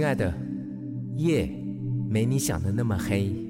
亲爱的，夜没你想的那么黑。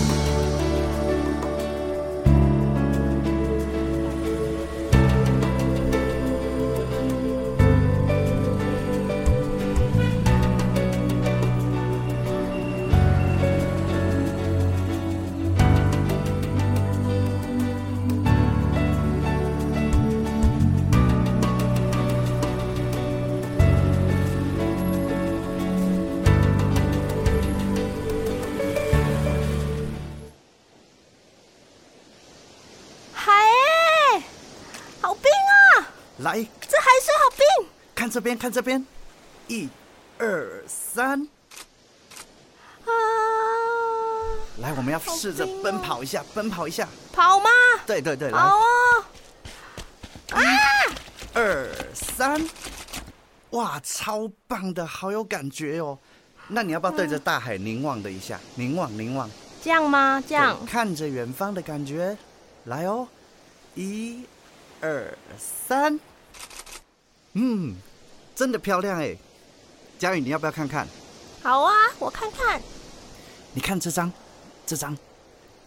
这边，看这边，一、二、三，啊！来，我们要试着奔跑一下，奔跑一下。跑吗？对对对，来，好哦！二三，哇，超棒的，好有感觉哦。那你要不要对着大海凝望的一下？凝望，凝望，这样吗？这样看着远方的感觉，来哦，一、二、三，嗯，真的漂亮哎。佳宇，你要不要看看？好啊，我看看。你看这张，这张，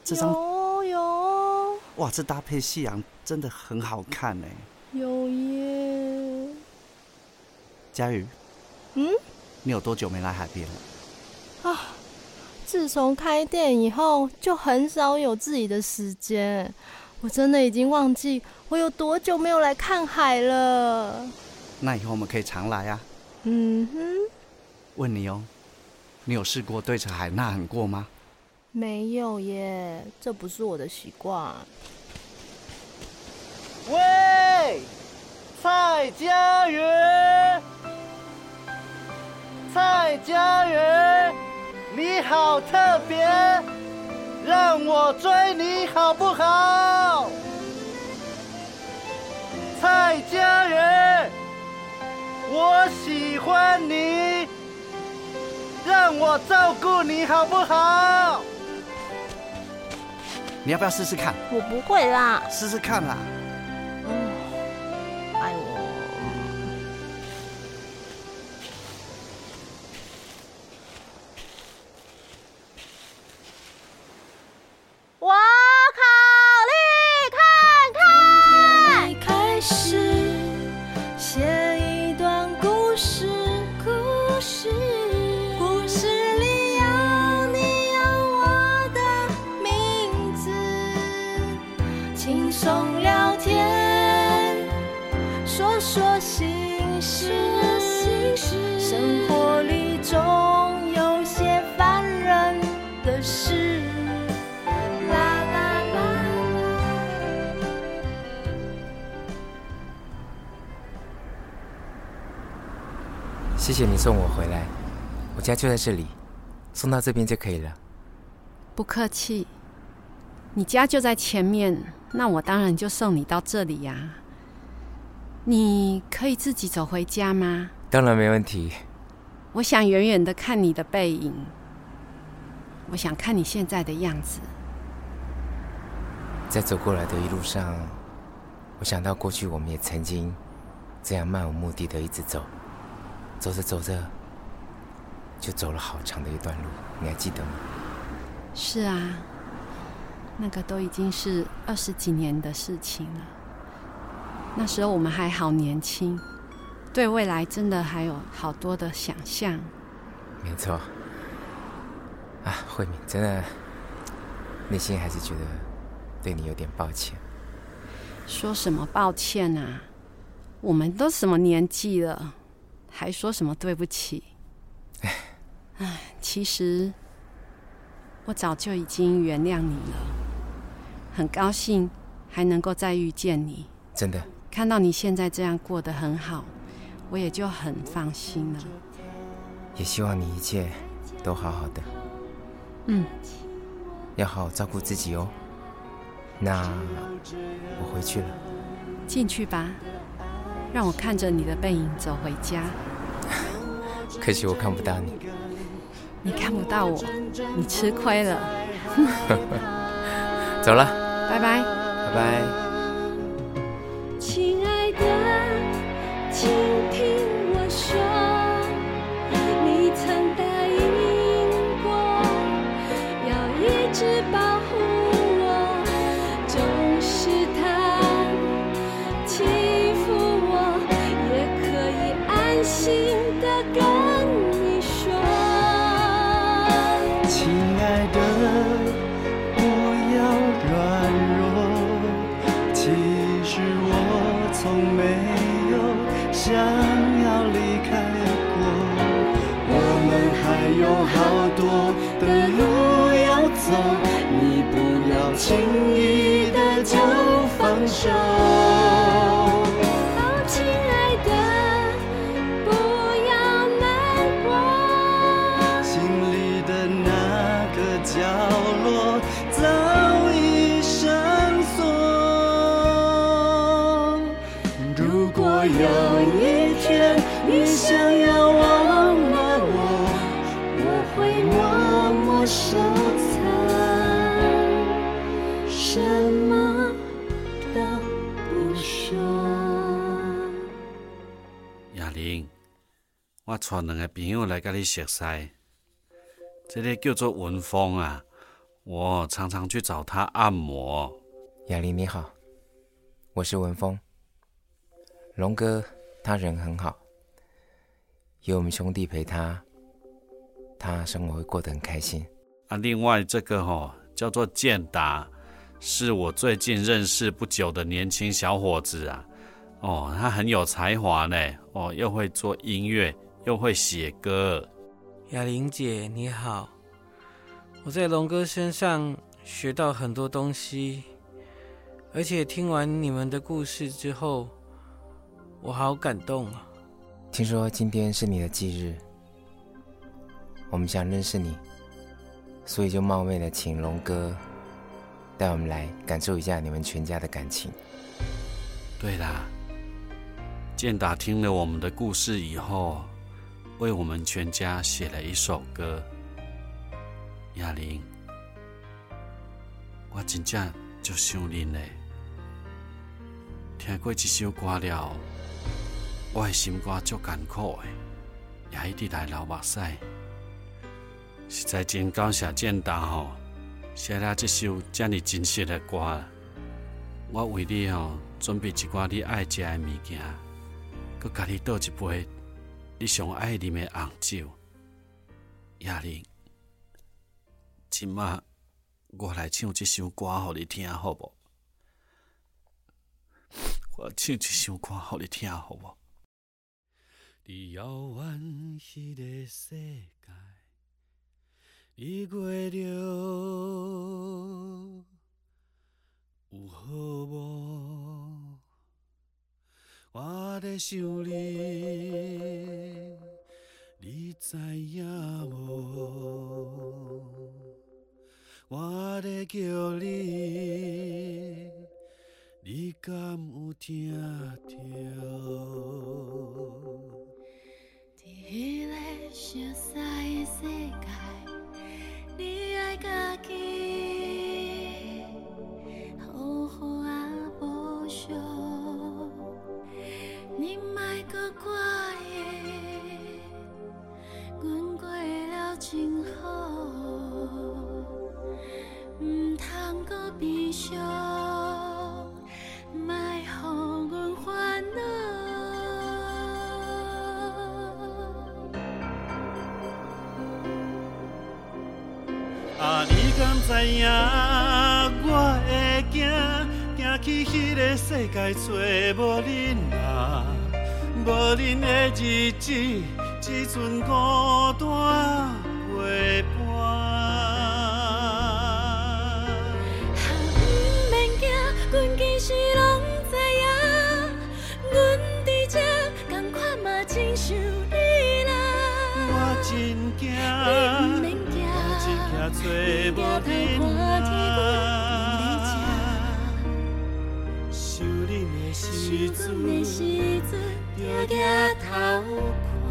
这张，有有哇，这搭配夕阳真的很好看哎。有耶！佳宇，嗯你有多久没来海边了？啊，自从开店以后，就很少有自己的时间。我真的已经忘记我有多久没有来看海了。那以后我们可以常来啊。嗯哼，问你哦，你有试过对着海呐喊过吗？没有耶，这不是我的习惯。喂，蔡家园，蔡家园，你好特别，让我追你好不好？蔡家园，我喜欢你，让我照顾你好不好？你要不要试试看？我不会啦。试试看啦。谢谢你送我回来，我家就在这里，送到这边就可以了。不客气，你家就在前面，那我当然就送你到这里呀、你可以自己走回家吗？当然没问题。我想远远的看你的背影，我想看你现在的样子。在走过来的一路上，我想到过去我们也曾经这样漫无目的的一直走，走着走着，就走了好长的一段路，你还记得吗？是啊，那个都已经是二十几年的事情了。那时候我们还好年轻，对未来真的还有好多的想象。没错。啊，慧敏，真的，内心还是觉得对你有点抱歉。说什么抱歉啊？我们都什么年纪了，还说什么对不起？唉，其实我早就已经原谅你了，很高兴还能够再遇见你。真的，看到你现在这样过得很好，我也就很放心了。也希望你一切都好好的，嗯，要好好照顾自己哦。那我回去了，进去吧，让我看着你的背影走回家。可惜我看不到你。你看不到我，你吃亏了。走了，拜拜。拜拜。放玲，我带两个朋友来跟你熟悉，这个叫做文峰啊，我常常去找他按摩。雅玲你好，我是文峰。龙哥他人很好，有我们兄弟陪他，他生活会过得很开心。啊，另外这个吼、叫做健达，是我最近认识不久的年轻小伙子啊。哦，他很有才华呢，哦，又会做音乐，又会写歌。雅玲姐你好，我在龙哥身上学到很多东西，而且听完你们的故事之后，我好感动啊！听说今天是你的忌日，我们想认识你，所以就冒昧的请龙哥带我们来感受一下你们全家的感情。对啦，健达听了我们的故事以后，为我们全家写了一首歌。亚玲，我真正就想恁嘞，听过这首歌了，我的心肝足艰苦的，也一直来流目屎。实在真感谢健达吼，写了这首这么真实的歌。我为你吼准备一寡你爱食的物件，佮家己倒一杯你上爱啉的红酒。亚玲，今麦我来唱这首歌互你听，好无？我唱这首歌互你听，好无？伫遥远迄个世界，你过着有好无？我在想你，你知影无？我在叫你，你敢有听着？知影，我会走，走去迄个世界找无恁啊，无恁的日子，只存孤单陪伴。哈，毋免惊，阮其实拢知影，阮伫这，同款嘛真想你啦。我真惊，我真惊，找无。的时想阮的时阵，阵，就抬头看。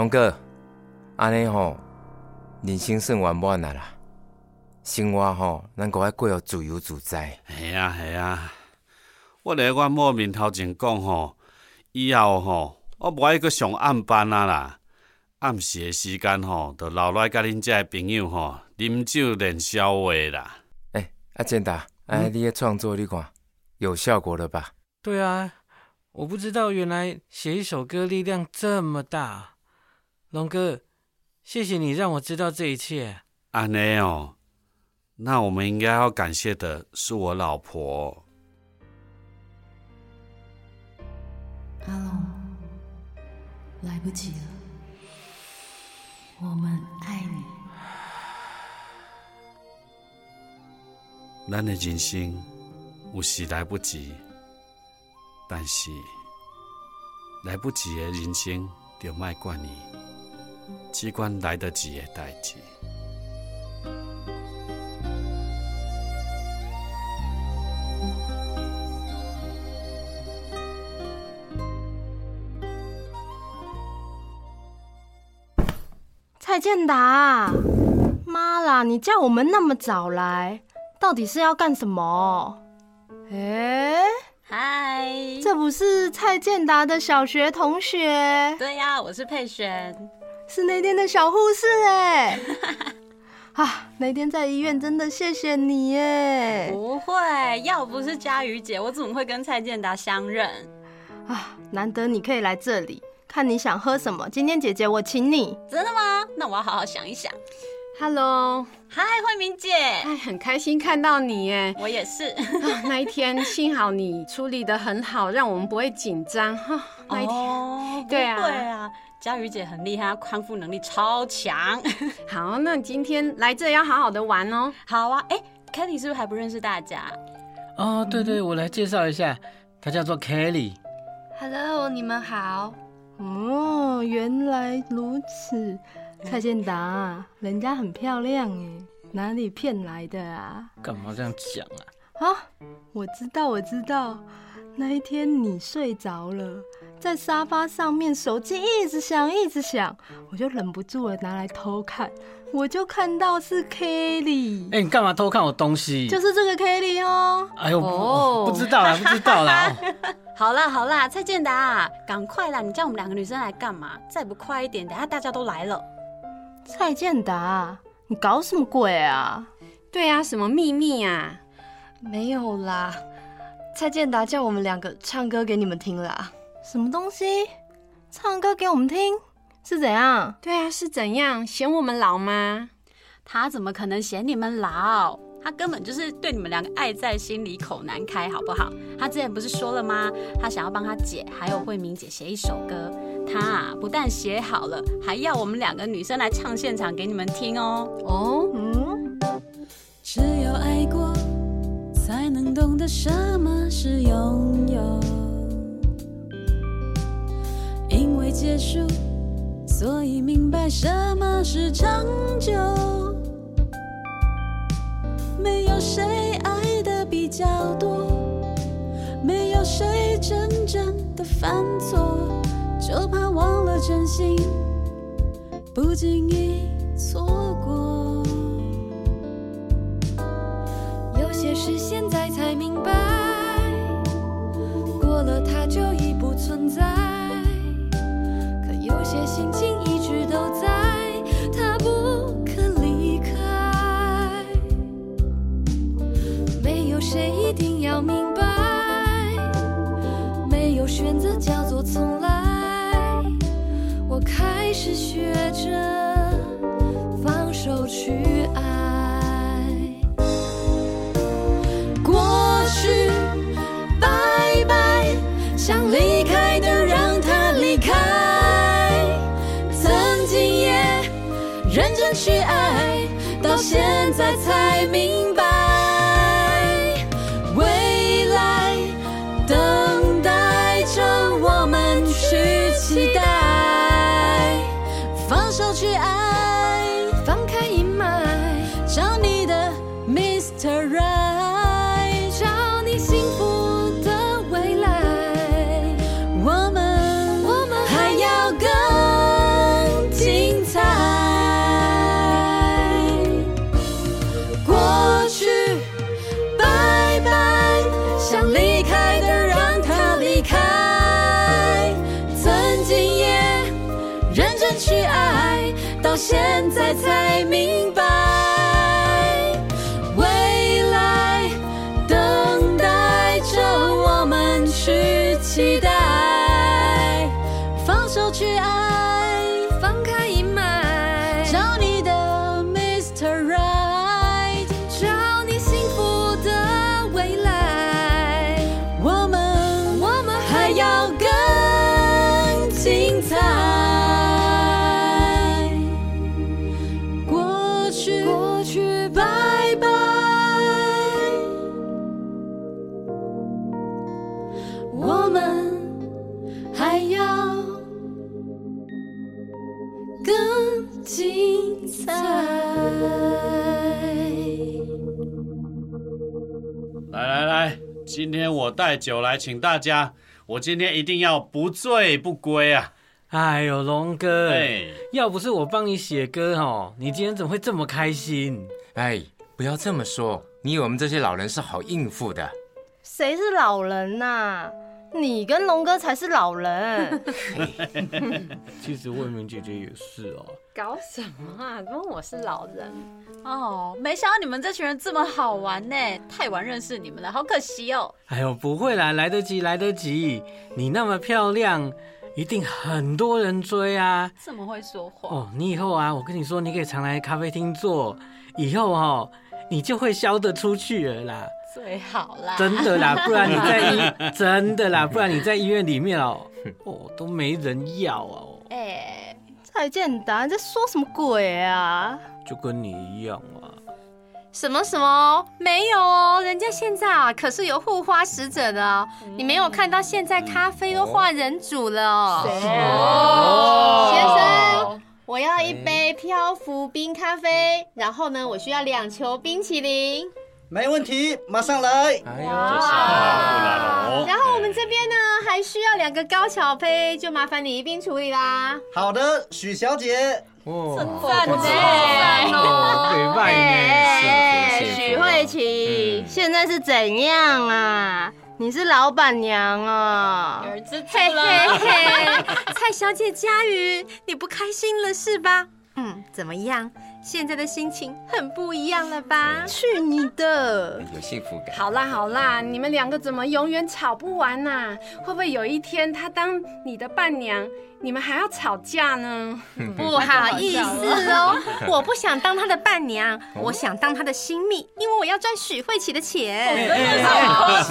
龙哥，安尼吼，人生算圆满啊啦。生活吼，咱搁爱过互自由自在。系啊系啊，我咧阮某面头前讲吼，以后吼，我无爱搁上暗班啊啦。暗时的时间吼，就留来甲恁遮的朋友吼，啉酒练消话啦。哎、阿健达，哎、你的创作你看有效果了吧？对啊，我不知道原来写一首歌力量这么大。龙哥，谢谢你让我知道这一切。阿内哦，那我们应该要感谢的是我老婆。阿龙，来不及了，我们爱你。咱的人生有时来不及，但是来不及的人生就卖怪你，只管来得及的代志。蔡健达，妈啦！你叫我们那么早来，到底是要干什么？哎、嗨，这不是蔡健达的小学同学，对呀、我是佩璇。是那天的小护士哎。啊，那天在医院真的谢谢你耶！不会，要不是佳瑜姐，我怎么会跟蔡健达相认？啊，难得你可以来这里，看你想喝什么，今天姐姐我请你。真的吗？那我要好好想一想。Hello，嗨，慧明姐，哎，很开心看到你耶！我也是。啊那一天幸好你处理的很好，让我们不会紧张哈。那一天，哦，对啊不会啊。佳瑜姐很厉害，她康复能力超强。好，那你今天来这要好好的玩哦。好啊，哎，Kelly 是不是还不认识大家？哦，对对，我来介绍一下，她叫做 Kelly。Hello，你们好。哦，原来如此。蔡健达，人家很漂亮哎，哪里骗来的啊？干嘛这样讲啊？啊，我知道，我知道，那一天你睡着了，在沙发上面，手机一直响，一直响，我就忍不住了，拿来偷看，我就看到是 Kelly，哎、你干嘛偷看我东西？就是这个 Kelly 哦。哎呦，不哦不知道啦，不知道啦。哦 好啦好啦，蔡健达，赶快啦！你叫我们两个女生来干嘛？再不快一点，等下大家都来了。蔡健达，你搞什么鬼啊？对啊，什么秘密啊？没有啦，蔡健达叫我们两个唱歌给你们听啦。什么东西？唱歌给我们听是怎样？对啊，是怎样嫌我们老吗？他怎么可能嫌你们老？他根本就是对你们两个爱在心里口难开，好不好？他之前不是说了吗？他想要帮他姐还有慧明姐写一首歌，他啊不但写好了，还要我们两个女生来唱现场给你们听哦。哦，嗯，只有爱过，才能懂得什么是拥有。因为结束，所以明白什么是长久。没有谁爱的比较多，没有谁真正的犯错，就怕忘了真心，不经意错过。有些事现明白，过了它就已不存在。可有些心情一直都在，它不肯离开。没有谁一定要明白，没有选择叫做从来。我开始学现在才明白，今天我带酒来请大家，我今天一定要不醉不归啊！哎呦，龙哥，哎，要不是我帮你写歌哦，你今天怎么会这么开心？哎，不要这么说，你以为我们这些老人是好应付的？谁是老人呐、你跟龙哥才是老人。其实慧明姐姐也是哦。搞什么啊？跟我是老人。哦，没想到你们这群人这么好玩呢，太晚认识你们了，好可惜哦。哎呦，不会啦，来得及，来得及。你那么漂亮，一定很多人追啊。这么会说话，哦，你以后啊，我跟你说，你可以常来咖啡厅坐，以后哦，你就会销得出去了啦。最好啦。真的啦，不然你在医真的啦，不然你在医院里面哦，哦都没人要哦。哎，蔡健达你在说什么鬼啊？就跟你一样啊。什么什么没有哦，人家现在啊可是有护花使者的哦。你没有看到现在咖啡都换人煮了哦。哦先生，我要一杯漂浮冰咖啡，然后呢，我需要两球冰淇淋。没问题，马上来。哎呦，然后我们这边呢还需要两个高巧杯，就麻烦你一并处理啦。好的，许小姐，哇，赞呢，美拜哎，幸福幸福许慧琪，现在是怎样啊？你是老板娘啊？儿子嘿嘿嘿，蔡小姐佳瑜，你不开心了是吧？嗯，怎么样？现在的心情很不一样了吧？去你的！有幸福感。好啦好啦，你们两个怎么永远吵不完呐、会不会有一天他当你的伴娘，你们还要吵架呢？不好意思哦，我不想当他的伴娘，我想当他的新蜜，因为我要赚许慧琪的钱。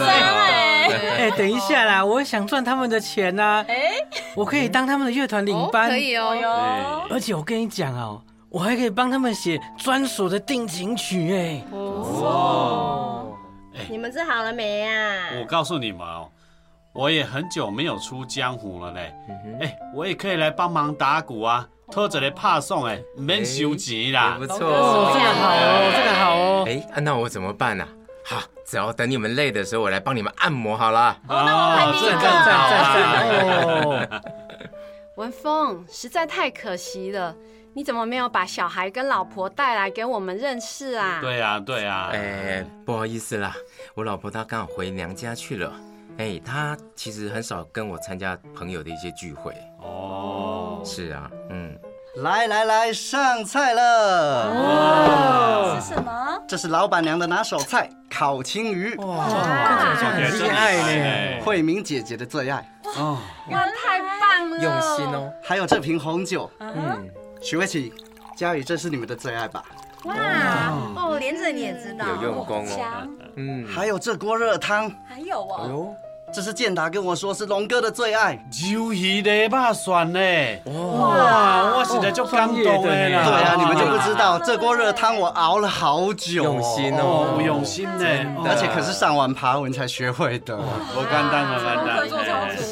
哎，等一下啦，我想赚他们的钱呐。哎，我可以当他们的乐团领班，可以哦。而且我跟你讲哦，我还可以帮他们写专属的定情曲哎。哦，你们治好了没啊？我告诉你们哦，我也很久没有出江湖了嘞。哎，我也可以来帮忙打鼓啊，拖着来怕送哎，唔免收钱啦也。不哦，错。这个好哦，这个好哦。哎，啊那我怎么办呢？好，只要等你们累的时候，我来帮你们按摩好了。哦，赞赞赞赞哦！文峰，实在太可惜了，你怎么没有把小孩跟老婆带来给我们认识啊？对啊，对啊。哎，不好意思啦，我老婆她刚好回娘家去了。哎，她其实很少跟我参加朋友的一些聚会。哦，是啊，嗯，来来来，上菜了。哇是什么？这是老板娘的拿手菜——烤青鱼，哇，看起来很厉害呢。慧明姐姐的最爱。哦，哇，太棒了！用心哦。还有这瓶红酒，嗯，许慧琪、佳宇，这是你们的最爱吧？哇，哦，连着你也知道，有用功哦。嗯，还有这锅热汤，还有哦，哎呦，这是健达跟我说是龙哥的最爱。鱿鱼的肉蒜呢？哇，我实在就感动的啦。对啊，你们就不知道这锅热汤我熬了好久、用心哦，用心呢，而且可是上完爬文才学会的。我干单，我干单。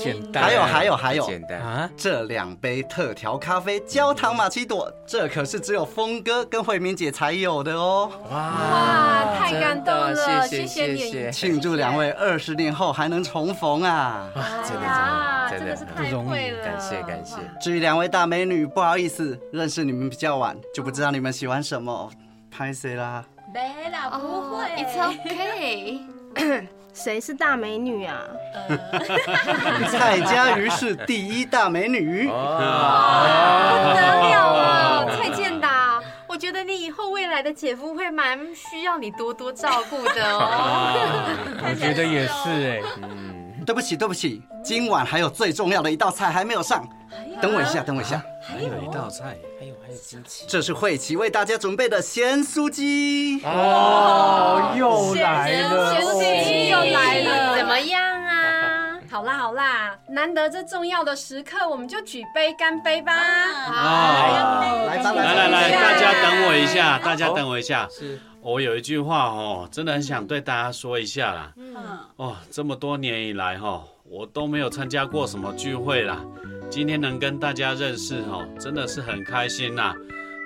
简单。还有还有还有，简单。啊，这两杯特调咖啡焦糖玛奇朵，这可是只有峰哥跟慧明姐才有的哦。哇，太感动了，谢谢谢。谢谢。庆祝两位二十年后还能重逢啊！哇，真的啊，真的真的，不容易感谢感谢。至于两位大美女，不好意思，认识你们比较晚，就不知道你们喜欢什么，拍谁啦？没啦，不会，It's okay。谁是大美女啊？蔡佳瑜是第一大美女。不得了啊，蔡健达，我觉得你以后未来的姐夫会蛮需要你多多照顾的哦。我觉得也是哎。对不起，对不起，今晚还有最重要的一道菜还没有上，等我一下，等我一下。还有一道菜，还有还有惊奇。这是慧琪为大家准备的咸酥鸡。哦，又来了，咸酥鸡又来了，怎么样啊？好啦好啦，难得这重要的时刻，我们就举杯干杯吧！啊来吧，来来来，来大家等我一下，大家等我一下。是我有一句话哦，真的很想对大家说一下啦。嗯，哦，这么多年以来哈、我都没有参加过什么聚会啦。今天能跟大家认识哈、真的是很开心呐。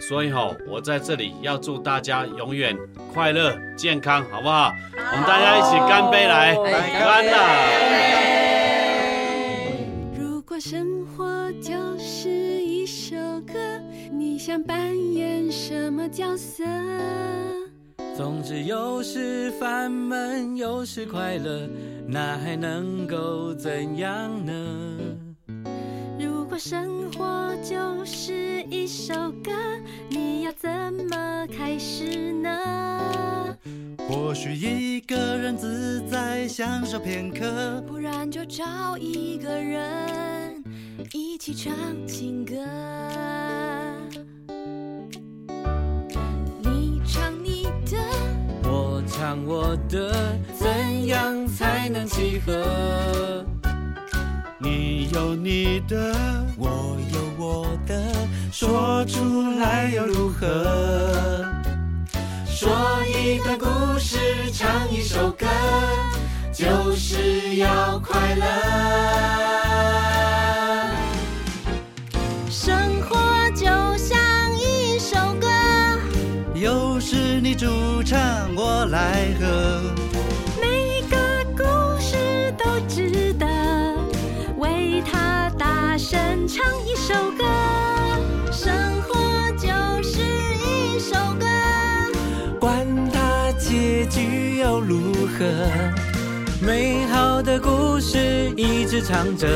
所以哈、我在这里要祝大家永远快乐健康，好不好？我们大家一起干杯来，干啦！么角色？总之有时烦闷，有时快乐，那还能够怎样呢？如果生活就是一首歌，你要怎么开始呢？或许一个人自在享受片刻，不然就找一个人一起唱情歌。我的，怎样才能契合？你有你的，我有我的，说出来又如何？说一段故事，唱一首歌，就是要快乐。我来喝。每个故事都值得为它大声唱一首歌。生活就是一首歌，管它结局又如何，美好的故事一直唱着。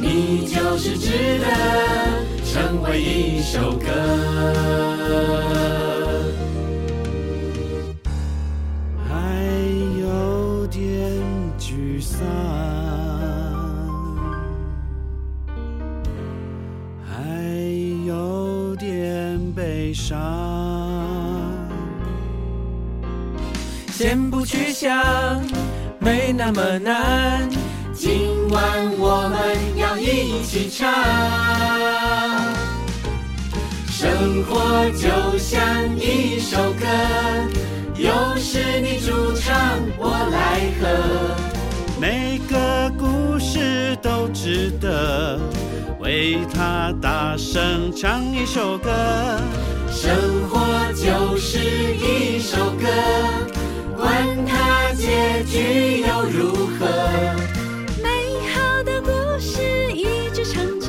你就是值得成为一首歌。沮丧，还有点悲伤。先不去想，没那么难。今晚我们要一起唱，生活就像一首歌，又是你主唱，我来和。每个故事都值得为它大声唱一首歌。生活就是一首歌，管它结局又如何。美好的故事一直唱着。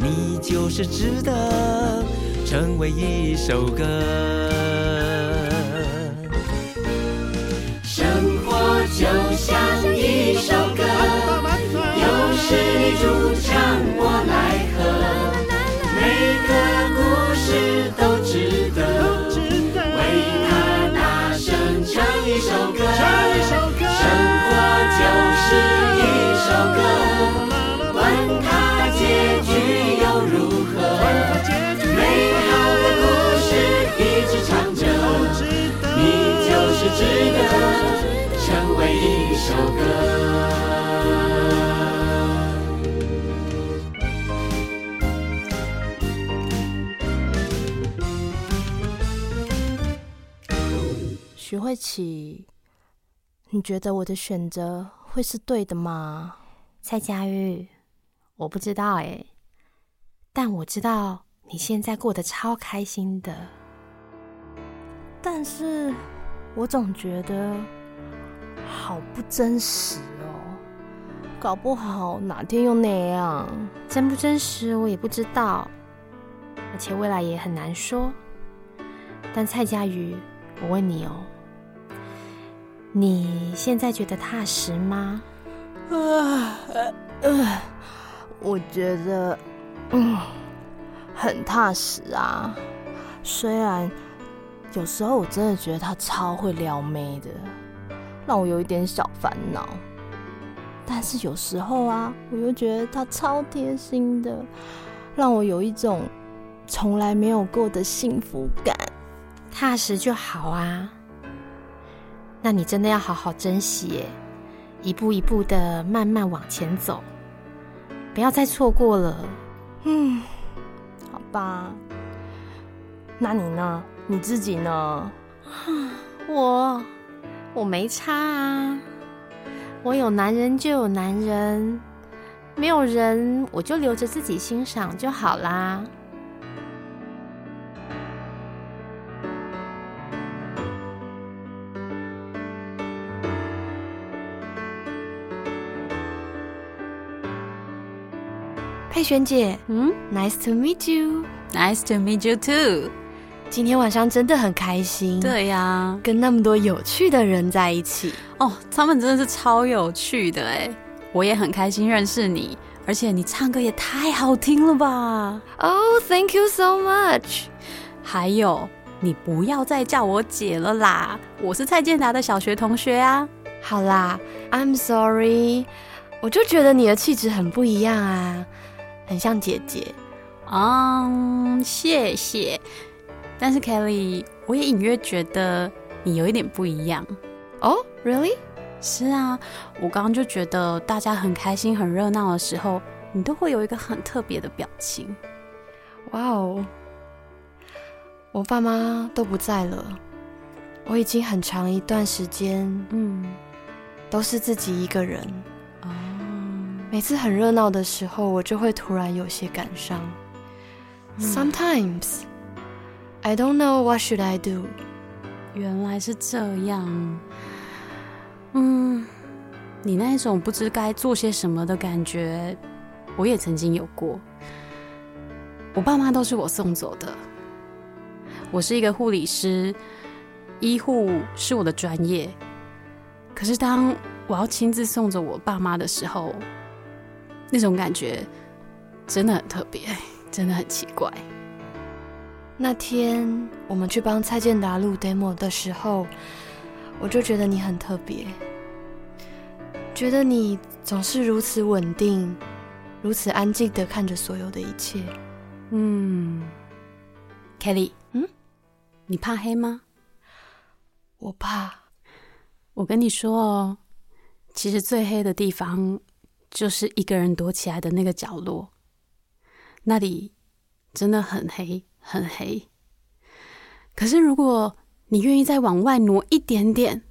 你就是值得成为一首歌。就像一首歌，又是你主唱，首歌。徐慧琪，你觉得我的选择会是对的吗？蔡佳玉，我不知道哎，但我知道你现在过得超开心的。但是我总觉得好不真实哦，搞不好哪天又那样。真不真实我也不知道，而且未来也很难说。但蔡佳瑜，我问你哦，你现在觉得踏实吗？啊，呃，我觉得，嗯，很踏实啊。虽然有时候我真的觉得他超会撩妹的，让我有一点小烦恼。但是有时候啊，我又觉得他超贴心的，让我有一种从来没有过的幸福感。踏实就好啊。那你真的要好好珍惜，一步一步的慢慢往前走，不要再错过了。嗯，好吧。那你呢？你自己呢？我我没差啊，我有男人就有男人，没有人我就留着自己欣赏就好啦。佩璇姐嗯，Nice to meet you。，Nice to meet you too。今天晚上真的很开心，，对呀、跟那么多有趣的人在一起。哦，他们真的是超有趣的哎，我也很开心认识你，而且你唱歌也太好听了吧！Oh, thank you so much。还有，你不要再叫我姐了啦，我是蔡健达的小学同学啊。好啦，I'm sorry，我就觉得你的气质很不一样啊，很像姐姐。嗯，谢谢。但是 Kelly，我也隐约觉得你有一点不一样。哦、r e a l l y 是啊，我刚刚就觉得大家很开心、很热闹的时候，你都会有一个很特别的表情。哇哦！我爸妈都不在了，我已经很长一段时间，嗯，都是自己一个人。哦，每次很热闹的时候，我就会突然有些感伤。Sometimes I don't know what should I do。原来是这样。嗯，你那种不知该做些什么的感觉，我也曾经有过。我爸妈都是我送走的。我是一个护理师，医护是我的专业。可是当我要亲自送走我爸妈的时候，那种感觉真的很特别，真的很奇怪。那天我们去帮蔡健达录 demo 的时候，我就觉得你很特别，觉得你总是如此稳定，如此安静的看着所有的一切。嗯，Kelly，嗯，你怕黑吗？我怕。我跟你说哦，其实最黑的地方就是一个人躲起来的那个角落，那里真的很黑，很黑。可是如果你愿意再往外挪一点点，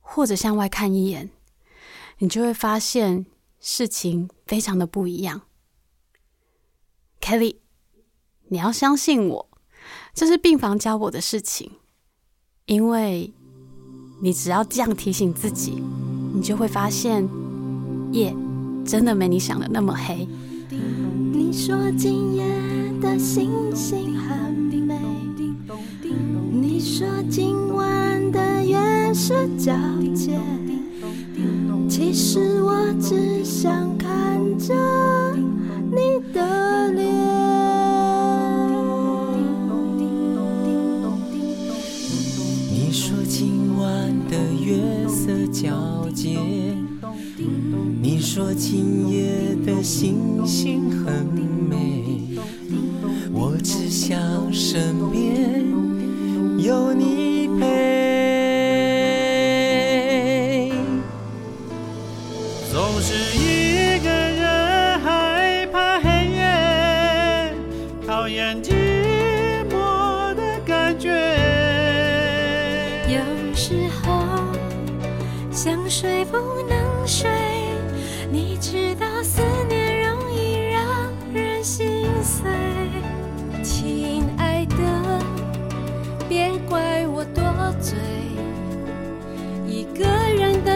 或者向外看一眼，你就会发现事情非常的不一样。Kelly，你要相信我，这是病房教我的事情，因为你只要这样提醒自己，你就会发现夜真的没你想的那么黑。你说今夜的星星很美，你说今晚的月色皎洁，其实我只想看着你的脸。你说今晚的月色皎洁，你说今夜的星星很身边有你陪。总是一个人害怕黑夜，讨厌寂寞的感觉。有时候想睡不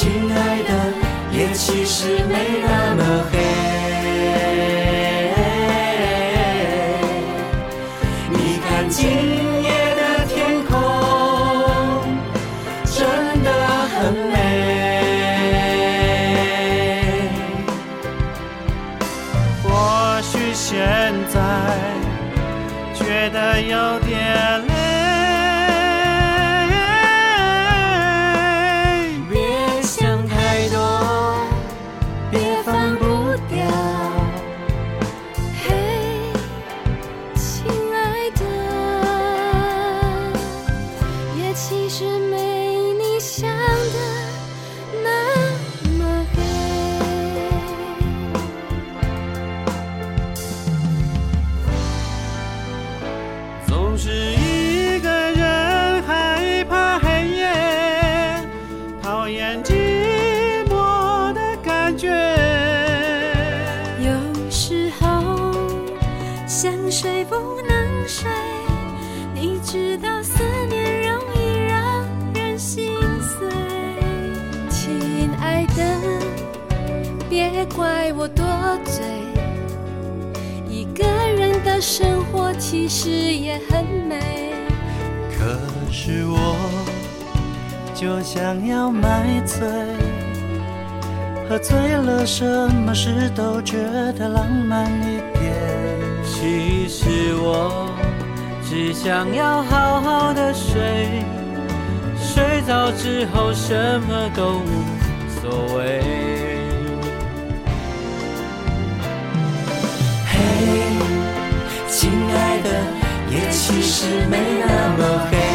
亲爱的，也其实没那知道思念容易让人心碎亲爱的别怪我多嘴。一个人的生活其实也很美。可是我就想要买醉喝醉了什么事都觉得浪漫一点。其实我只想要好好的睡，睡着之后什么都无所谓。嘿，亲爱的，夜其实没那么黑。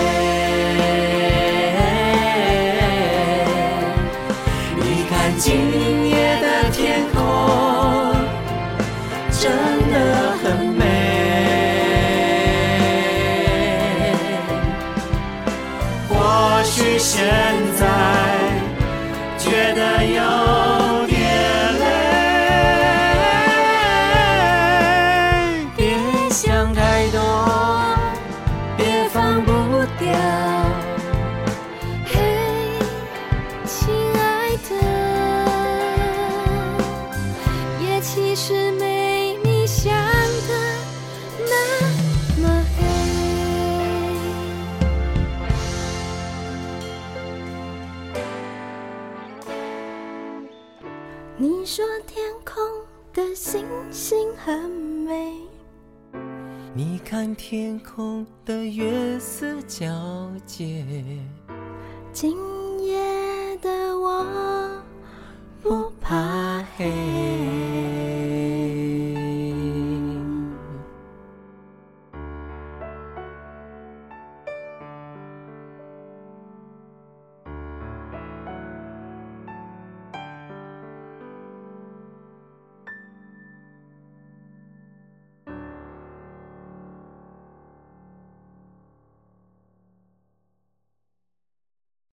Zion.